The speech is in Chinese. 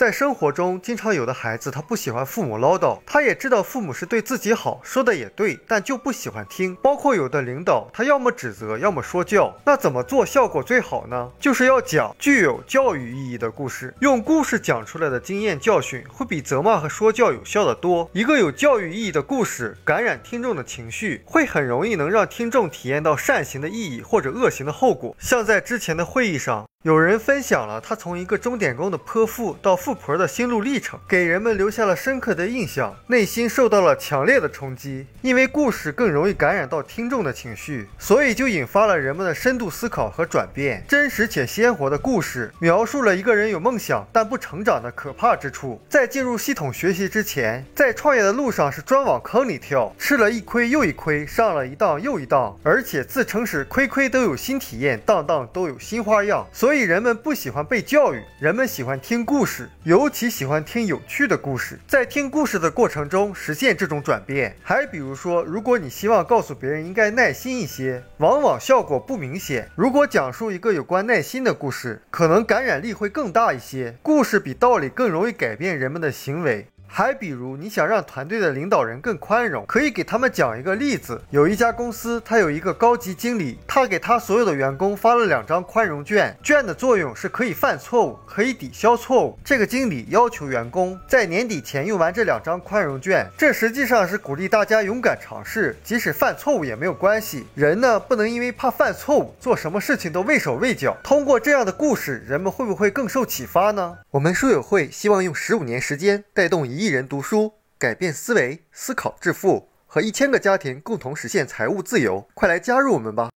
在生活中，经常有的孩子他不喜欢父母唠叨，他也知道父母是对自己好，说的也对，但就不喜欢听。包括有的领导，他要么指责，要么说教。那怎么做效果最好呢？就是要讲具有教育意义的故事，用故事讲出来的经验教训，会比责骂和说教有效的多。一个有教育意义的故事，感染听众的情绪，会很容易能让听众体验到善行的意义或者恶行的后果。像在之前的会议上。有人分享了他从一个钟点工的泼妇到富婆的心路历程，给人们留下了深刻的印象，内心受到了强烈的冲击。因为故事更容易感染到听众的情绪，所以就引发了人们的深度思考和转变。真实且鲜活的故事，描述了一个人有梦想但不成长的可怕之处。在进入系统学习之前，在创业的路上是专往坑里跳，吃了一亏又一亏，上了一当又一当，而且自称是亏亏都有新体验，当当都有新花样。所所以人们不喜欢被教育，人们喜欢听故事，尤其喜欢听有趣的故事。在听故事的过程中实现这种转变。还比如说，如果你希望告诉别人应该耐心一些，往往效果不明显。如果讲述一个有关耐心的故事，可能感染力会更大一些。故事比道理更容易改变人们的行为。还比如，你想让团队的领导人更宽容，可以给他们讲一个例子。有一家公司，他有一个高级经理，他给他所有的员工发了两张宽容券，券的作用是可以犯错误，可以抵消错误。这个经理要求员工在年底前用完这两张宽容券，这实际上是鼓励大家勇敢尝试，即使犯错误也没有关系。人呢，不能因为怕犯错误，做什么事情都畏手畏脚。通过这样的故事，人们会不会更受启发呢？我们书友会希望用十五年时间带动一一人读书，改变思维，思考致富，和一千个家庭共同实现财务自由。快来加入我们吧！